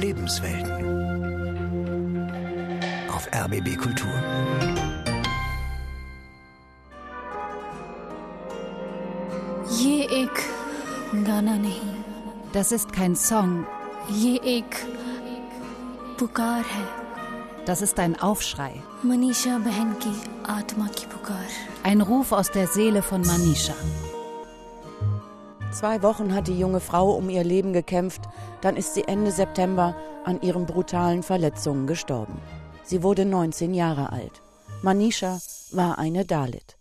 Lebenswelten. Auf RBB Kultur. Das ist kein Song. Das ist ein Aufschrei. Ein Ruf aus der Seele von Manisha. Zwei Wochen hat die junge Frau um ihr Leben gekämpft, dann ist sie Ende September an ihren brutalen Verletzungen gestorben. Sie wurde 19 Jahre alt. Manisha war eine Dalit.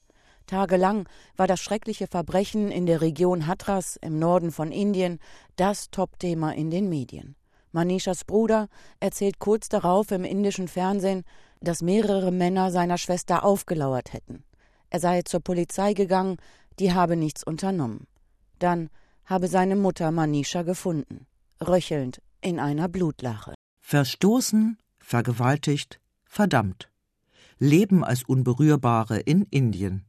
Tagelang war das schreckliche Verbrechen in der Region Hatras im Norden von Indien das Topthema in den Medien. Manishas Bruder erzählt kurz darauf im indischen Fernsehen, dass mehrere Männer seiner Schwester aufgelauert hätten. Er sei zur Polizei gegangen, die habe nichts unternommen. Dann habe seine Mutter Manisha gefunden, röchelnd in einer Blutlache. Verstoßen, vergewaltigt, verdammt. Leben als Unberührbare in Indien.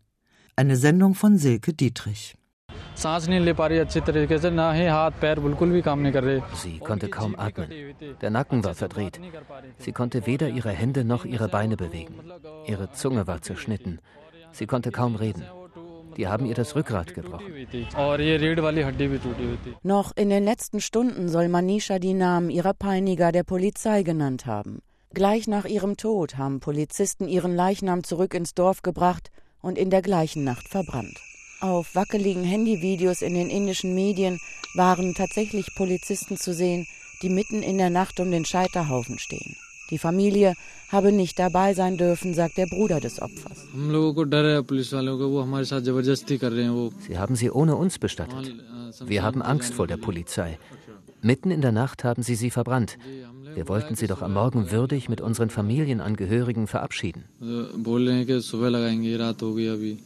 Eine Sendung von Silke Dietrich. Sie konnte kaum atmen. Der Nacken war verdreht. Sie konnte weder ihre Hände noch ihre Beine bewegen. Ihre Zunge war zerschnitten. Sie konnte kaum reden. Die haben ihr das Rückgrat gebrochen. Noch in den letzten Stunden soll Manisha die Namen ihrer Peiniger der Polizei genannt haben. Gleich nach ihrem Tod haben Polizisten ihren Leichnam zurück ins Dorf gebracht und in der gleichen Nacht verbrannt. Auf wackeligen Handyvideos in den indischen Medien waren tatsächlich Polizisten zu sehen, die mitten in der Nacht um den Scheiterhaufen stehen. Die Familie habe nicht dabei sein dürfen, sagt der Bruder des Opfers. Sie haben sie ohne uns bestattet. Wir haben Angst vor der Polizei. Mitten in der Nacht haben sie sie verbrannt. Wir wollten sie doch am Morgen würdig mit unseren Familienangehörigen verabschieden.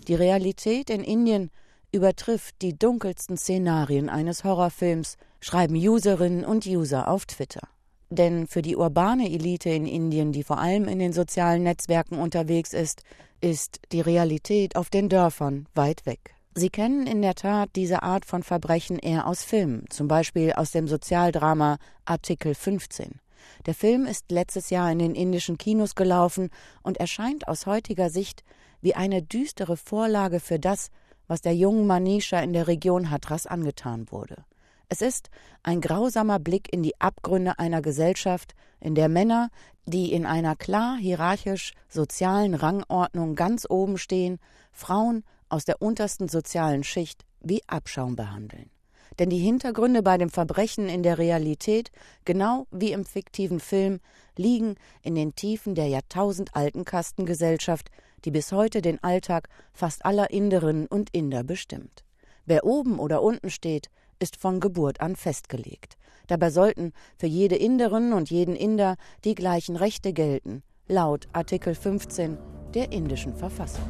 Die Realität in Indien übertrifft die dunkelsten Szenarien eines Horrorfilms, schreiben Userinnen und User auf Twitter. Denn für die urbane Elite in Indien, die vor allem in den sozialen Netzwerken unterwegs ist, ist die Realität auf den Dörfern weit weg. Sie kennen in der Tat diese Art von Verbrechen eher aus Filmen, zum Beispiel aus dem Sozialdrama Artikel 15. Der Film ist letztes Jahr in den indischen Kinos gelaufen und erscheint aus heutiger Sicht wie eine düstere Vorlage für das, was der jungen Manisha in der Region Hatras angetan wurde. Es ist ein grausamer Blick in die Abgründe einer Gesellschaft, in der Männer, die in einer klar hierarchisch sozialen Rangordnung ganz oben stehen, Frauen aus der untersten sozialen Schicht wie Abschaum behandeln. Denn die Hintergründe bei dem Verbrechen in der Realität, genau wie im fiktiven Film, liegen in den Tiefen der jahrtausendalten Kastengesellschaft, die bis heute den Alltag fast aller Inderinnen und Inder bestimmt. Wer oben oder unten steht, ist von Geburt an festgelegt. Dabei sollten für jede Inderin und jeden Inder die gleichen Rechte gelten, laut Artikel 15 der indischen Verfassung.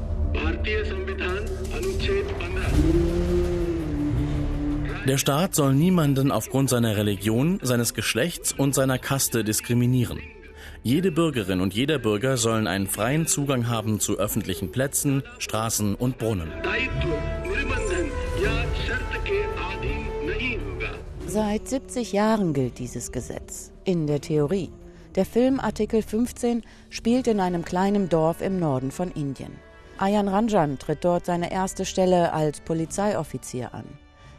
Der Staat soll niemanden aufgrund seiner Religion, seines Geschlechts und seiner Kaste diskriminieren. Jede Bürgerin und jeder Bürger sollen einen freien Zugang haben zu öffentlichen Plätzen, Straßen und Brunnen. Seit 70 Jahren gilt dieses Gesetz. In der Theorie. Der Film Artikel 15 spielt in einem kleinen Dorf im Norden von Indien. Ayan Ranjan tritt dort seine erste Stelle als Polizeioffizier an.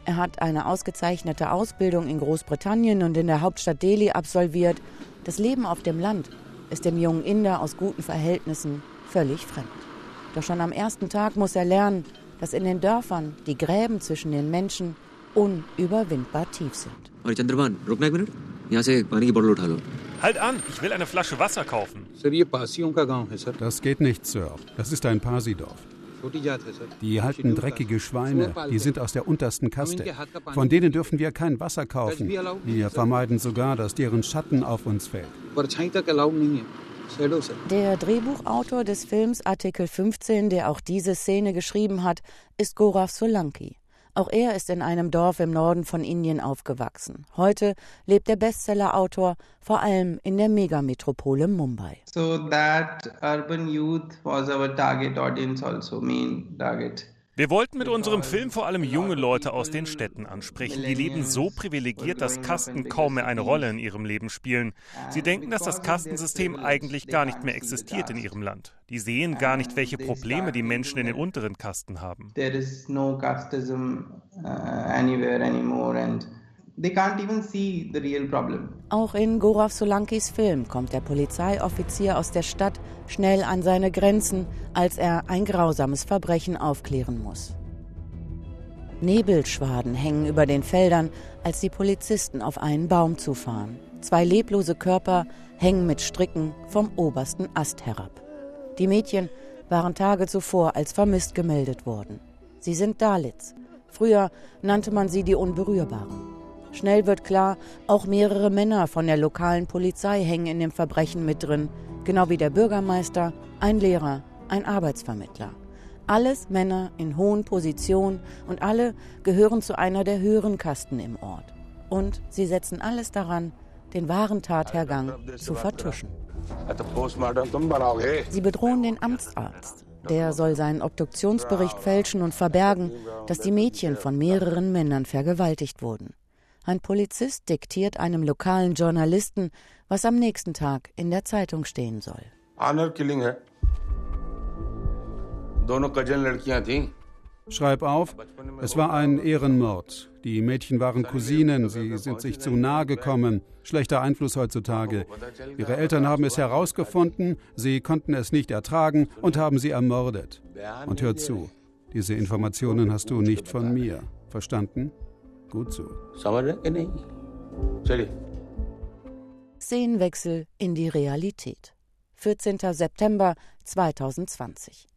Er hat eine ausgezeichnete Ausbildung in Großbritannien und in der Hauptstadt Delhi absolviert. Das Leben auf dem Land ist dem jungen Inder aus guten Verhältnissen völlig fremd. Doch schon am ersten Tag muss er lernen, dass in den Dörfern die Gräben zwischen den Menschen unüberwindbar tief sind. Halt an, ich will eine Flasche Wasser kaufen. Das geht nicht, Sir. Das ist ein Parsidorf. Die halten dreckige Schweine, die sind aus der untersten Kaste. Von denen dürfen wir kein Wasser kaufen. Wir vermeiden sogar, dass deren Schatten auf uns fällt. Der Drehbuchautor des Films Artikel 15, der auch diese Szene geschrieben hat, ist Gorav Solanki. Auch er ist in einem Dorf im Norden von Indien aufgewachsen. Heute lebt der Bestsellerautor vor allem in der Megametropole Mumbai. So that urban youth was our target audience also, main target. Wir wollten mit unserem Film vor allem junge Leute aus den Städten ansprechen. Die leben so privilegiert, dass Kasten kaum mehr eine Rolle in ihrem Leben spielen. Sie denken, dass das Kastensystem eigentlich gar nicht mehr existiert in ihrem Land. Die sehen gar nicht, welche Probleme die Menschen in den unteren Kasten haben. There is no casteism uh, anywhere anymore and They can't even see the real problem. Auch in Gorav Solankis Film kommt der Polizeioffizier aus der Stadt schnell an seine Grenzen, als er ein grausames Verbrechen aufklären muss. Nebelschwaden hängen über den Feldern, als die Polizisten auf einen Baum zufahren. Zwei leblose Körper hängen mit Stricken vom obersten Ast herab. Die Mädchen waren Tage zuvor als vermisst gemeldet worden. Sie sind Dalits. Früher nannte man sie die Unberührbaren. Schnell wird klar, auch mehrere Männer von der lokalen Polizei hängen in dem Verbrechen mit drin, genau wie der Bürgermeister, ein Lehrer, ein Arbeitsvermittler. Alles Männer in hohen Positionen und alle gehören zu einer der höheren Kasten im Ort. Und sie setzen alles daran, den wahren Tathergang zu vertuschen. Sie bedrohen den Amtsarzt. Der soll seinen Obduktionsbericht fälschen und verbergen, dass die Mädchen von mehreren Männern vergewaltigt wurden. Ein Polizist diktiert einem lokalen Journalisten, was am nächsten Tag in der Zeitung stehen soll. Schreib auf, es war ein Ehrenmord. Die Mädchen waren Cousinen, sie sind sich zu nahe gekommen. Schlechter Einfluss heutzutage. Ihre Eltern haben es herausgefunden, sie konnten es nicht ertragen und haben sie ermordet. Und hör zu, diese Informationen hast du nicht von mir. Verstanden? Gut so. Szenenwechsel in die Realität. 14. September 2020.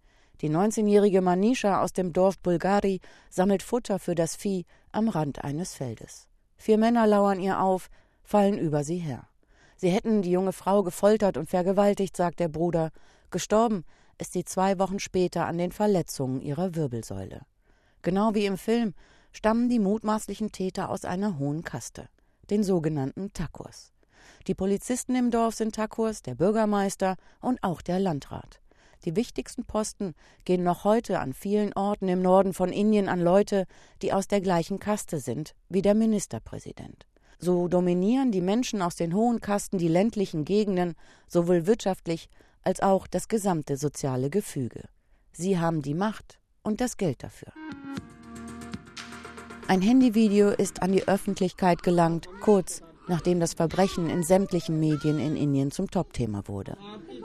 Die 19-jährige Manisha aus dem Dorf Bulgari sammelt Futter für das Vieh am Rand eines Feldes. Vier Männer lauern ihr auf, fallen über sie her. Sie hätten die junge Frau gefoltert und vergewaltigt, sagt der Bruder. Gestorben ist sie zwei Wochen später an den Verletzungen ihrer Wirbelsäule. Genau wie im Film stammen die mutmaßlichen Täter aus einer hohen Kaste, den sogenannten Takurs. Die Polizisten im Dorf sind Takurs, der Bürgermeister und auch der Landrat. Die wichtigsten Posten gehen noch heute an vielen Orten im Norden von Indien an Leute, die aus der gleichen Kaste sind wie der Ministerpräsident. So dominieren die Menschen aus den hohen Kasten die ländlichen Gegenden, sowohl wirtschaftlich als auch das gesamte soziale Gefüge. Sie haben die Macht und das Geld dafür. Ein Handyvideo ist an die Öffentlichkeit gelangt, kurz nachdem das Verbrechen in sämtlichen Medien in Indien zum Topthema wurde.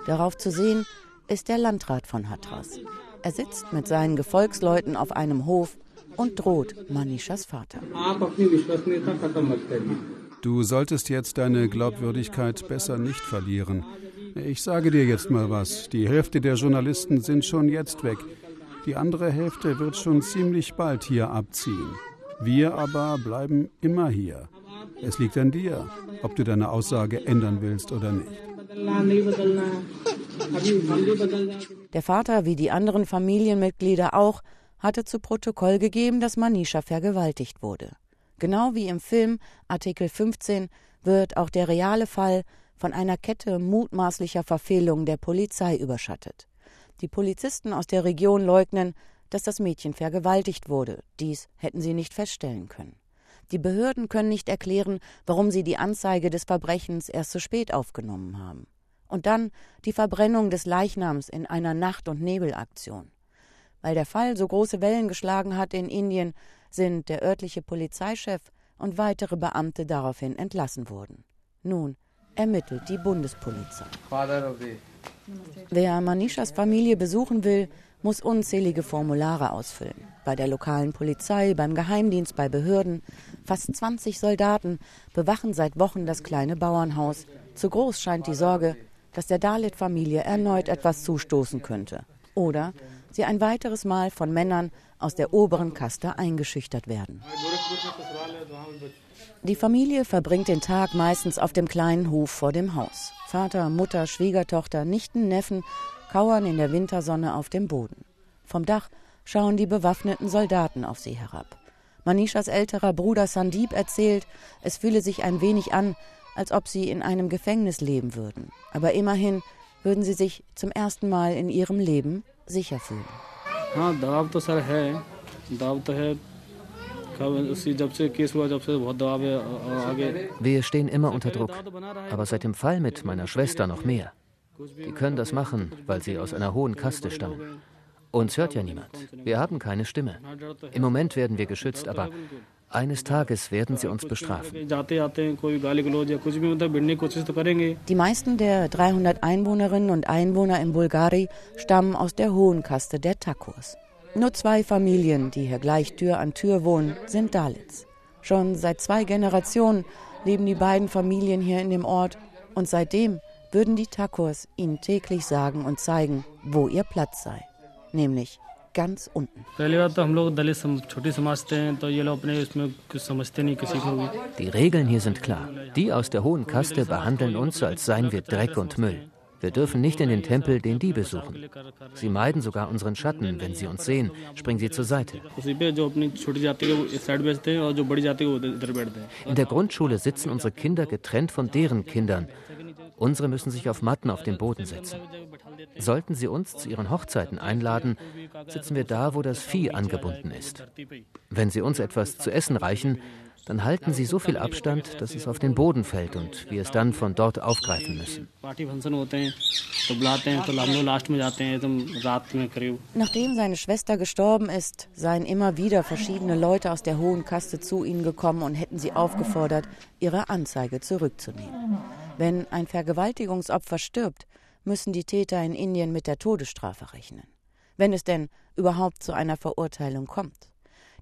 Darauf zu sehen ist der Landrat von Hatras. Er sitzt mit seinen Gefolgsleuten auf einem Hof und droht Manishas Vater. Du solltest jetzt deine Glaubwürdigkeit besser nicht verlieren. Ich sage dir jetzt mal was. Die Hälfte der Journalisten sind schon jetzt weg. Die andere Hälfte wird schon ziemlich bald hier abziehen. Wir aber bleiben immer hier. Es liegt an dir, ob du deine Aussage ändern willst oder nicht. Der Vater, wie die anderen Familienmitglieder auch, hatte zu Protokoll gegeben, dass Manisha vergewaltigt wurde. Genau wie im Film Artikel 15 wird auch der reale Fall von einer Kette mutmaßlicher Verfehlungen der Polizei überschattet. Die Polizisten aus der Region leugnen, dass das Mädchen vergewaltigt wurde. Dies hätten sie nicht feststellen können. Die Behörden können nicht erklären, warum sie die Anzeige des Verbrechens erst so spät aufgenommen haben. Und dann die Verbrennung des Leichnams in einer Nacht- und Nebelaktion. Weil der Fall so große Wellen geschlagen hat in Indien, sind der örtliche Polizeichef und weitere Beamte daraufhin entlassen worden. Nun ermittelt die Bundespolizei. Wer Manishas Familie besuchen will, muss unzählige Formulare ausfüllen. Bei der lokalen Polizei, beim Geheimdienst, bei Behörden. Fast 20 Soldaten bewachen seit Wochen das kleine Bauernhaus. Zu groß scheint die Sorge, dass der Dalit-Familie erneut etwas zustoßen könnte. Oder sie ein weiteres Mal von Männern aus der oberen Kaste eingeschüchtert werden. Die Familie verbringt den Tag meistens auf dem kleinen Hof vor dem Haus. Vater, Mutter, Schwiegertochter, Nichten, Neffen kauern in der Wintersonne auf dem Boden. Vom Dach schauen die bewaffneten Soldaten auf sie herab. Manishas älterer Bruder Sandip erzählt, es fühle sich ein wenig an, als ob sie in einem Gefängnis leben würden. Aber immerhin würden sie sich zum ersten Mal in ihrem Leben sicher fühlen. Wir stehen immer unter Druck, aber seit dem Fall mit meiner Schwester noch mehr. Die können das machen, weil sie aus einer hohen Kaste stammen. Uns hört ja niemand. Wir haben keine Stimme. Im Moment werden wir geschützt, aber eines Tages werden sie uns bestrafen. Die meisten der 300 Einwohnerinnen und Einwohner in Bulgari stammen aus der hohen Kaste der Takurs. Nur zwei Familien, die hier gleich Tür an Tür wohnen, sind Dalits. Schon seit zwei Generationen leben die beiden Familien hier in dem Ort und seitdem würden die Takurs ihnen täglich sagen und zeigen, wo ihr Platz sei, nämlich ganz unten. Die Regeln hier sind klar. Die aus der hohen Kaste behandeln uns, als seien wir Dreck und Müll. Wir dürfen nicht in den Tempel, den die besuchen. Sie meiden sogar unseren Schatten. Wenn sie uns sehen, springen sie zur Seite. In der Grundschule sitzen unsere Kinder getrennt von deren Kindern. Unsere müssen sich auf Matten auf dem Boden setzen. Sollten sie uns zu ihren Hochzeiten einladen, sitzen wir da, wo das Vieh angebunden ist. Wenn sie uns etwas zu essen reichen, dann halten sie so viel Abstand, dass es auf den Boden fällt und wir es dann von dort aufgreifen müssen. Nachdem seine Schwester gestorben ist, seien immer wieder verschiedene Leute aus der hohen Kaste zu ihnen gekommen und hätten sie aufgefordert, ihre Anzeige zurückzunehmen. Wenn ein Vergewaltigungsopfer stirbt, müssen die Täter in Indien mit der Todesstrafe rechnen. Wenn es denn überhaupt zu einer Verurteilung kommt.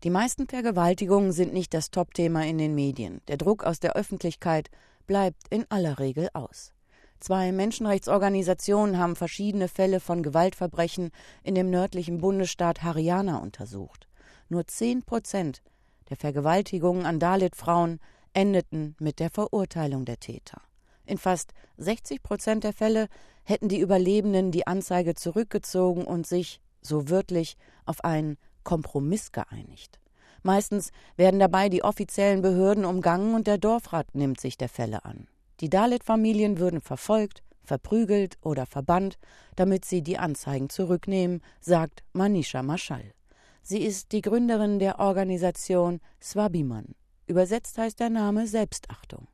Die meisten Vergewaltigungen sind nicht das Topthema in den Medien. Der Druck aus der Öffentlichkeit bleibt in aller Regel aus. Zwei Menschenrechtsorganisationen haben verschiedene Fälle von Gewaltverbrechen in dem nördlichen Bundesstaat Haryana untersucht. Nur zehn Prozent der Vergewaltigungen an Dalit-Frauen endeten mit der Verurteilung der Täter. In fast 60 Prozent der Fälle hätten die Überlebenden die Anzeige zurückgezogen und sich, so wörtlich, auf einen Kompromiss geeinigt. Meistens werden dabei die offiziellen Behörden umgangen und der Dorfrat nimmt sich der Fälle an. Die Dalit-Familien würden verfolgt, verprügelt oder verbannt, damit sie die Anzeigen zurücknehmen, sagt Manisha Mashal. Sie ist die Gründerin der Organisation Swabiman. Übersetzt heißt der Name Selbstachtung.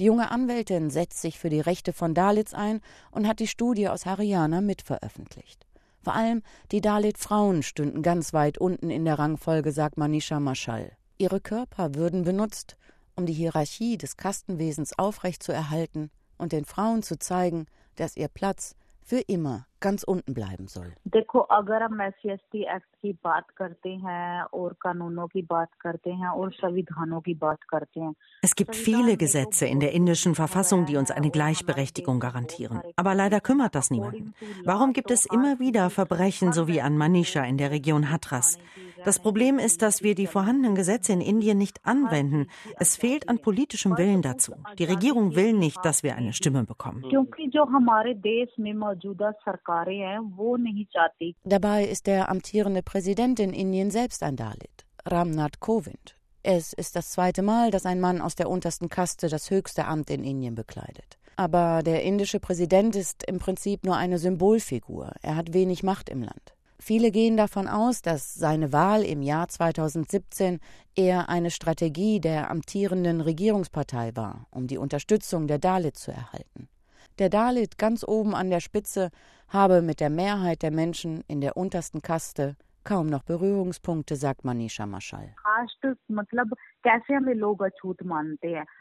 Die junge Anwältin setzt sich für die Rechte von Dalits ein und hat die Studie aus Haryana mitveröffentlicht. Vor allem die Dalit-Frauen stünden ganz weit unten in der Rangfolge, sagt Manisha Mashal. Ihre Körper würden benutzt, um die Hierarchie des Kastenwesens aufrechtzuerhalten und den Frauen zu zeigen, dass ihr Platz für immer ganz unten bleiben soll. Es gibt viele Gesetze in der indischen Verfassung, die uns eine Gleichberechtigung garantieren. Aber leider kümmert das niemanden. Warum gibt es immer wieder Verbrechen, so wie an Manisha in der Region Hatras? Das Problem ist, dass wir die vorhandenen Gesetze in Indien nicht anwenden. Es fehlt an politischem Willen dazu. Die Regierung will nicht, dass wir eine Stimme bekommen. Dabei ist der amtierende Präsident in Indien selbst ein Dalit, Ramnath Kovind. Es ist das zweite Mal, dass ein Mann aus der untersten Kaste das höchste Amt in Indien bekleidet. Aber der indische Präsident ist im Prinzip nur eine Symbolfigur. Er hat wenig Macht im Land. Viele gehen davon aus, dass seine Wahl im Jahr 2017 eher eine Strategie der amtierenden Regierungspartei war, um die Unterstützung der Dalit zu erhalten. Der Dalit ganz oben an der Spitze habe mit der Mehrheit der Menschen in der untersten Kaste kaum noch Berührungspunkte, sagt Manisha Mashal.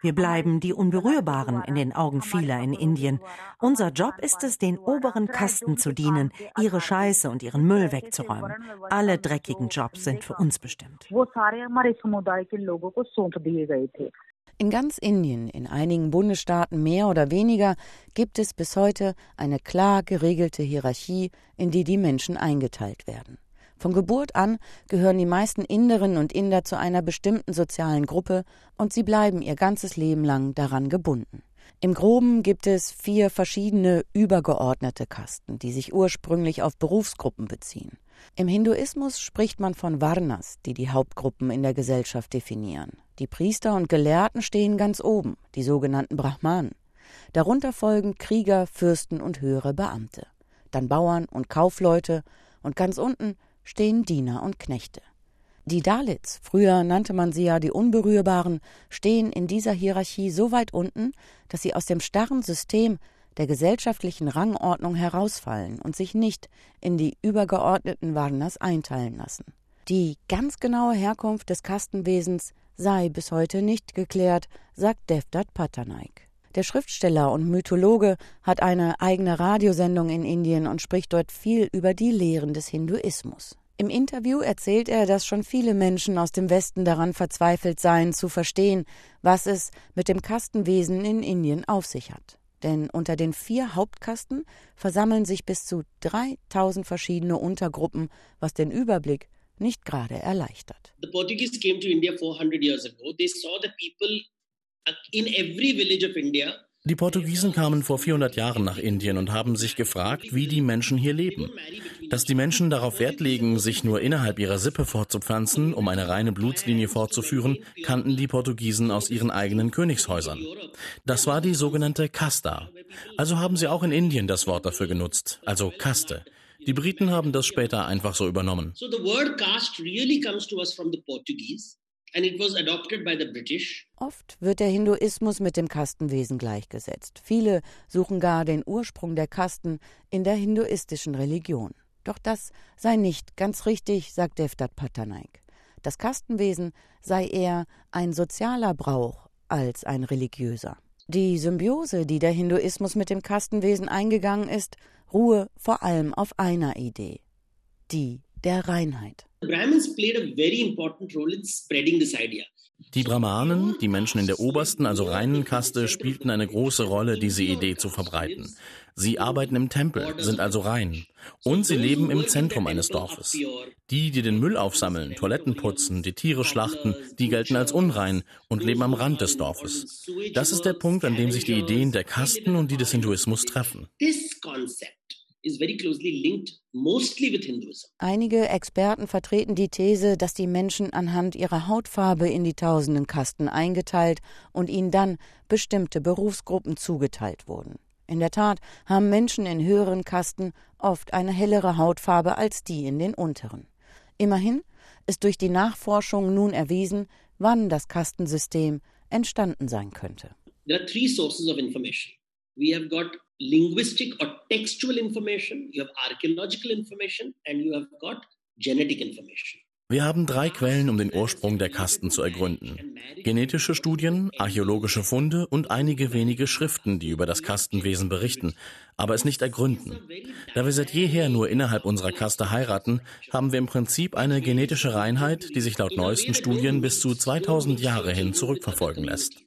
Wir bleiben die Unberührbaren in den Augen vieler in Indien. Unser Job ist es, den oberen Kasten zu dienen, ihre Scheiße und ihren Müll wegzuräumen. Alle dreckigen Jobs sind für uns bestimmt. In ganz Indien, in einigen Bundesstaaten mehr oder weniger, gibt es bis heute eine klar geregelte Hierarchie, in die die Menschen eingeteilt werden. Von Geburt an gehören die meisten Inderinnen und Inder zu einer bestimmten sozialen Gruppe und sie bleiben ihr ganzes Leben lang daran gebunden. Im Groben gibt es vier verschiedene übergeordnete Kasten, die sich ursprünglich auf Berufsgruppen beziehen. Im Hinduismus spricht man von Varnas, die die Hauptgruppen in der Gesellschaft definieren. Die Priester und Gelehrten stehen ganz oben, die sogenannten Brahmanen. Darunter folgen Krieger, Fürsten und höhere Beamte. Dann Bauern und Kaufleute und ganz unten stehen Diener und Knechte. Die Dalits, früher nannte man sie ja die Unberührbaren, stehen in dieser Hierarchie so weit unten, dass sie aus dem starren System der gesellschaftlichen Rangordnung herausfallen und sich nicht in die übergeordneten Varnas einteilen lassen. Die ganz genaue Herkunft des Kastenwesens sei bis heute nicht geklärt, sagt Devdat Patanaik. Der Schriftsteller und Mythologe hat eine eigene Radiosendung in Indien und spricht dort viel über die Lehren des Hinduismus. Im Interview erzählt er, dass schon viele Menschen aus dem Westen daran verzweifelt seien, zu verstehen, was es mit dem Kastenwesen in Indien auf sich hat. Denn unter den vier Hauptkasten versammeln sich bis zu 3000 verschiedene Untergruppen, was den Überblick nicht gerade erleichtert. The Portuguese came to India 400 years ago. They saw the people in every village of India die Portugiesen kamen vor 400 Jahren nach Indien und haben sich gefragt, wie die Menschen hier leben. Dass die Menschen darauf Wert legen, sich nur innerhalb ihrer Sippe fortzupflanzen, um eine reine Blutslinie fortzuführen, kannten die Portugiesen aus ihren eigenen Königshäusern. Das war die sogenannte Casta. Also haben sie auch in Indien das Wort dafür genutzt, also Kaste. Die Briten haben das später einfach so übernommen. So the word caste really comes to us from the Portuguese. Oft wird der Hinduismus mit dem Kastenwesen gleichgesetzt. Viele suchen gar den Ursprung der Kasten in der hinduistischen Religion. Doch das sei nicht ganz richtig, sagt Devdat Patanaik. Das Kastenwesen sei eher ein sozialer Brauch als ein religiöser. Die Symbiose, die der Hinduismus mit dem Kastenwesen eingegangen ist, ruhe vor allem auf einer Idee, die der Reinheit. Die Brahmanen, die Menschen in der obersten, also reinen Kaste, spielten eine große Rolle, diese Idee zu verbreiten. Sie arbeiten im Tempel, sind also rein. Und sie leben im Zentrum eines Dorfes. Die, die den Müll aufsammeln, Toiletten putzen, die Tiere schlachten, die gelten als unrein und leben am Rand des Dorfes. Das ist der Punkt, an dem sich die Ideen der Kasten und die des Hinduismus treffen. Einige Experten vertreten die These, dass die Menschen anhand ihrer Hautfarbe in die tausenden Kasten eingeteilt und ihnen dann bestimmte Berufsgruppen zugeteilt wurden. In der Tat haben Menschen in höheren Kasten oft eine hellere Hautfarbe als die in den unteren. Immerhin ist durch die Nachforschung nun erwiesen, wann das Kastensystem entstanden sein könnte. There are three sources of information. We have got linguistic or textual information, you have archaeological information, and you have got genetic information. Wir haben drei Quellen, um den Ursprung der Kasten zu ergründen. Genetische Studien, archäologische Funde und einige wenige Schriften, die über das Kastenwesen berichten, aber es nicht ergründen. Da wir seit jeher nur innerhalb unserer Kaste heiraten, haben wir im Prinzip eine genetische Reinheit, die sich laut neuesten Studien bis zu 2000 Jahre hin zurückverfolgen lässt.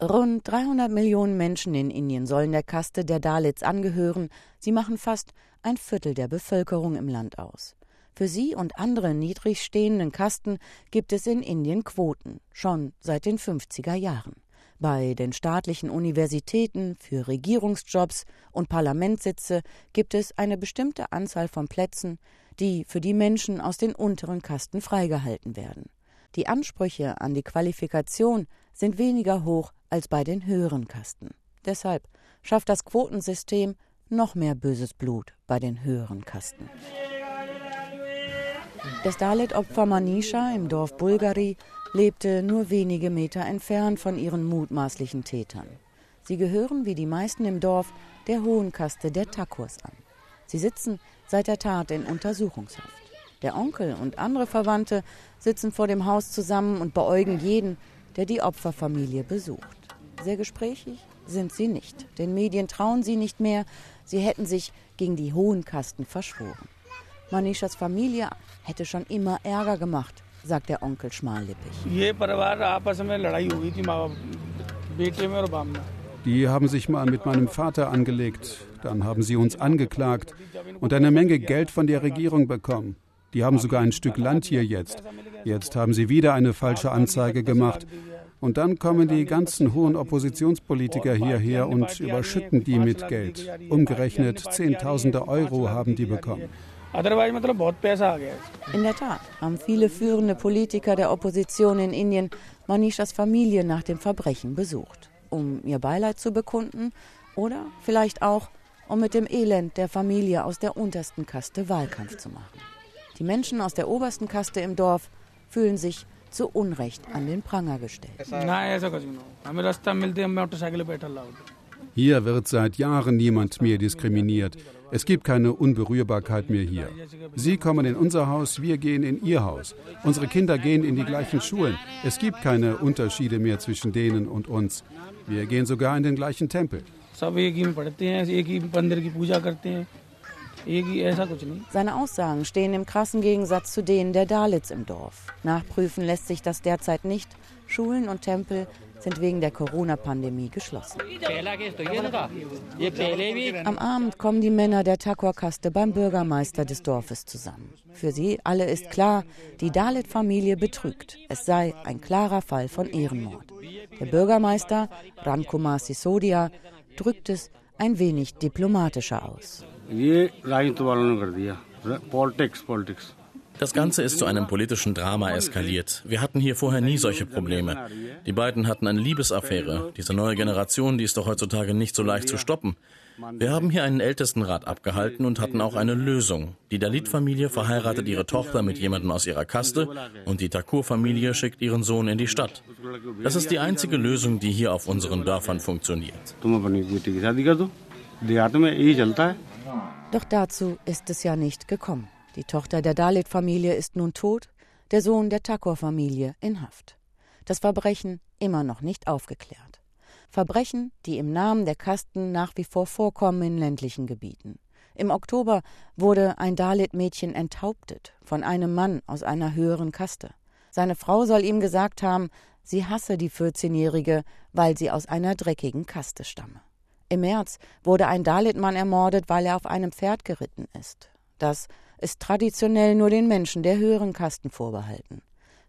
Rund 300 Millionen Menschen in Indien sollen der Kaste der Dalits angehören. Sie machen fast ein Viertel der Bevölkerung im Land aus. Für sie und andere niedrig stehenden Kasten gibt es in Indien Quoten, schon seit den 50er Jahren. Bei den staatlichen Universitäten für Regierungsjobs und Parlamentssitze gibt es eine bestimmte Anzahl von Plätzen, die für die Menschen aus den unteren Kasten freigehalten werden. Die Ansprüche an die Qualifikation sind weniger hoch als bei den höheren Kasten. Deshalb schafft das Quotensystem noch mehr böses Blut bei den höheren Kasten. Das Dalit-Opfer Manisha im Dorf Bulgari lebte nur wenige Meter entfernt von ihren mutmaßlichen Tätern. Sie gehören wie die meisten im Dorf der hohen Kaste der Takurs an. Sie sitzen seit der Tat in Untersuchungshaft. Der Onkel und andere Verwandte sitzen vor dem Haus zusammen und beäugen jeden, der die Opferfamilie besucht. Sehr gesprächig sind sie nicht. Den Medien trauen sie nicht mehr. Sie hätten sich gegen die hohen Kasten verschworen. Manishas Familie hätte schon immer Ärger gemacht, sagt der Onkel schmallippig. Die haben sich mal mit meinem Vater angelegt. Dann haben sie uns angeklagt und eine Menge Geld von der Regierung bekommen. Die haben sogar ein Stück Land hier jetzt. Jetzt haben sie wieder eine falsche Anzeige gemacht. Und dann kommen die ganzen hohen Oppositionspolitiker hierher und überschütten die mit Geld. Umgerechnet Zehntausende Euro haben die bekommen. In der Tat haben viele führende Politiker der Opposition in Indien Manishas Familie nach dem Verbrechen besucht, um ihr Beileid zu bekunden oder vielleicht auch, um mit dem Elend der Familie aus der untersten Kaste Wahlkampf zu machen. Die Menschen aus der obersten Kaste im Dorf fühlen sich zu Unrecht an den Pranger gestellt. Hier wird seit Jahren niemand mehr diskriminiert. Es gibt keine Unberührbarkeit mehr hier. Sie kommen in unser Haus, wir gehen in Ihr Haus. Unsere Kinder gehen in die gleichen Schulen. Es gibt keine Unterschiede mehr zwischen denen und uns. Wir gehen sogar in den gleichen Tempel. Seine Aussagen stehen im krassen Gegensatz zu denen der Dalits im Dorf. Nachprüfen lässt sich das derzeit nicht. Schulen und Tempel sind wegen der Corona-Pandemie geschlossen. Am Abend kommen die Männer der Takur-Kaste beim Bürgermeister des Dorfes zusammen. Für sie alle ist klar, die Dalit-Familie betrügt. Es sei ein klarer Fall von Ehrenmord. Der Bürgermeister, Ramkumar Sisodia, drückt es ein wenig diplomatischer aus. Das Ganze ist zu einem politischen Drama eskaliert. Wir hatten hier vorher nie solche Probleme. Die beiden hatten eine Liebesaffäre. Diese neue Generation, die ist doch heutzutage nicht so leicht zu stoppen. Wir haben hier einen Ältestenrat abgehalten und hatten auch eine Lösung. Die Dalit-Familie verheiratet ihre Tochter mit jemandem aus ihrer Kaste und die Takur-Familie schickt ihren Sohn in die Stadt. Das ist die einzige Lösung, die hier auf unseren Dörfern funktioniert. Doch dazu ist es ja nicht gekommen. Die Tochter der Dalit-Familie ist nun tot, der Sohn der Takor-Familie in Haft. Das Verbrechen immer noch nicht aufgeklärt. Verbrechen, die im Namen der Kasten nach wie vor vorkommen in ländlichen Gebieten. Im Oktober wurde ein Dalit-Mädchen enthauptet von einem Mann aus einer höheren Kaste. Seine Frau soll ihm gesagt haben, sie hasse die 14-Jährige, weil sie aus einer dreckigen Kaste stamme. Im März wurde ein Dalit-Mann ermordet, weil er auf einem Pferd geritten ist. Das ist traditionell nur den Menschen der höheren Kasten vorbehalten.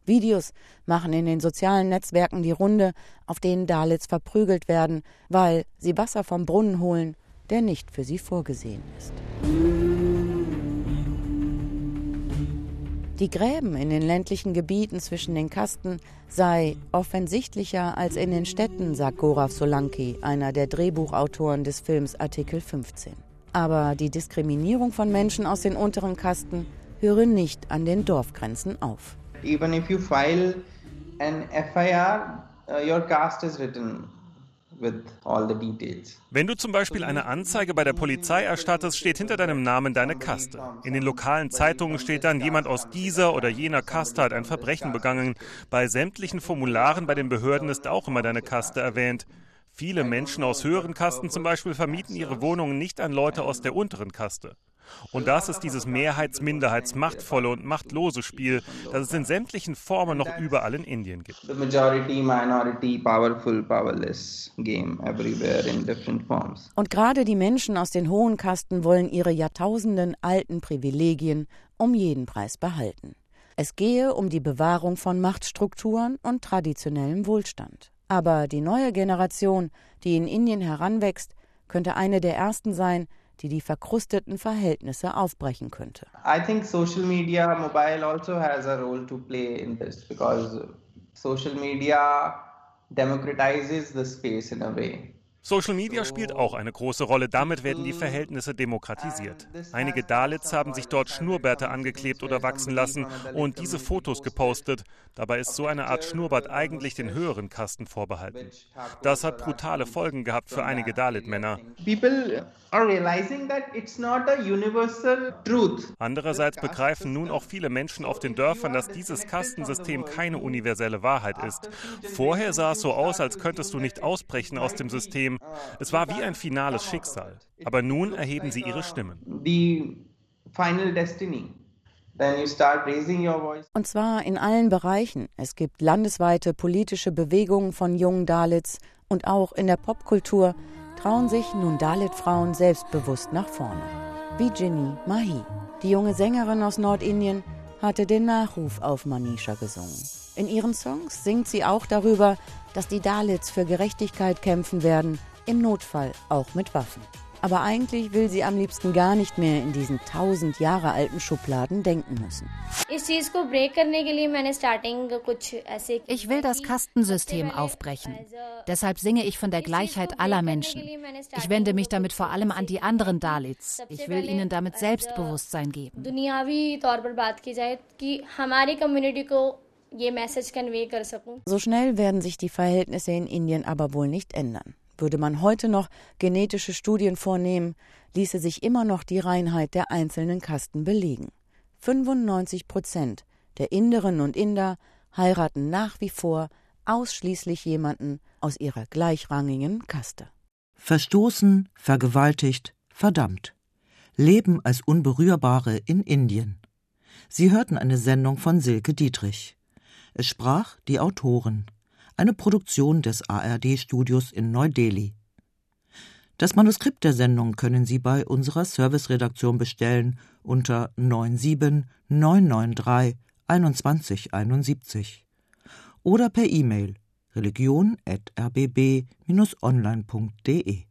Videos machen in den sozialen Netzwerken die Runde, auf denen Dalits verprügelt werden, weil sie Wasser vom Brunnen holen, der nicht für sie vorgesehen ist. Die Gräben in den ländlichen Gebieten zwischen den Kasten sei offensichtlicher als in den Städten, sagt Gorav Solanki, einer der Drehbuchautoren des Films Artikel 15. Aber die Diskriminierung von Menschen aus den unteren Kasten höre nicht an den Dorfgrenzen auf. Even if you file an FIR, uh, your caste is written wenn du zum Beispiel eine Anzeige bei der Polizei erstattest, steht hinter deinem Namen deine Kaste. In den lokalen Zeitungen steht dann, jemand aus dieser oder jener Kaste hat ein Verbrechen begangen. Bei sämtlichen Formularen bei den Behörden ist auch immer deine Kaste erwähnt. Viele Menschen aus höheren Kasten zum Beispiel vermieten ihre Wohnungen nicht an Leute aus der unteren Kaste. Und das ist dieses Mehrheits-Minderheits-machtvolle und machtlose Spiel, das es in sämtlichen Formen noch überall in Indien gibt. Und gerade die Menschen aus den hohen Kasten wollen ihre Jahrtausenden alten Privilegien um jeden Preis behalten. Es gehe um die Bewahrung von Machtstrukturen und traditionellem Wohlstand. Aber die neue Generation, die in Indien heranwächst, könnte eine der ersten sein, die die verkrusteten Verhältnisse aufbrechen könnte. I think social media, mobile also has a role to play in this because social media democratizes the space in a way. Social Media spielt auch eine große Rolle. Damit werden die Verhältnisse demokratisiert. Einige Dalits haben sich dort Schnurrbärte angeklebt oder wachsen lassen und diese Fotos gepostet. Dabei ist so eine Art Schnurrbart eigentlich den höheren Kasten vorbehalten. Das hat brutale Folgen gehabt für einige Dalit-Männer. Andererseits begreifen nun auch viele Menschen auf den Dörfern, dass dieses Kastensystem keine universelle Wahrheit ist. Vorher sah es so aus, als könntest du nicht ausbrechen aus dem System System. Es war wie ein finales Schicksal. Aber nun erheben sie ihre Stimmen. Und zwar in allen Bereichen. Es gibt landesweite politische Bewegungen von jungen Dalits und auch in der Popkultur trauen sich nun Dalit-Frauen selbstbewusst nach vorne. Wie Ginny Mahi. Die junge Sängerin aus Nordindien hatte den Nachruf auf Manisha gesungen. In ihren Songs singt sie auch darüber, dass die Dalits für Gerechtigkeit kämpfen werden, im Notfall auch mit Waffen. Aber eigentlich will sie am liebsten gar nicht mehr in diesen tausend Jahre alten Schubladen denken müssen. Ich will das Kastensystem aufbrechen. Deshalb singe ich von der Gleichheit aller Menschen. Ich wende mich damit vor allem an die anderen Dalits. Ich will ihnen damit Selbstbewusstsein geben. So schnell werden sich die Verhältnisse in Indien aber wohl nicht ändern. Würde man heute noch genetische Studien vornehmen, ließe sich immer noch die Reinheit der einzelnen Kasten belegen. 95 Prozent der Inderinnen und Inder heiraten nach wie vor ausschließlich jemanden aus ihrer gleichrangigen Kaste. Verstoßen, vergewaltigt, verdammt. Leben als Unberührbare in Indien. Sie hörten eine Sendung von Silke Dietrich. Es sprach die Autorin eine Produktion des ARD-Studios in Neu-Delhi. Das Manuskript der Sendung können Sie bei unserer Serviceredaktion bestellen unter 97 993 2171 oder per E-Mail religion.rbb-online.de.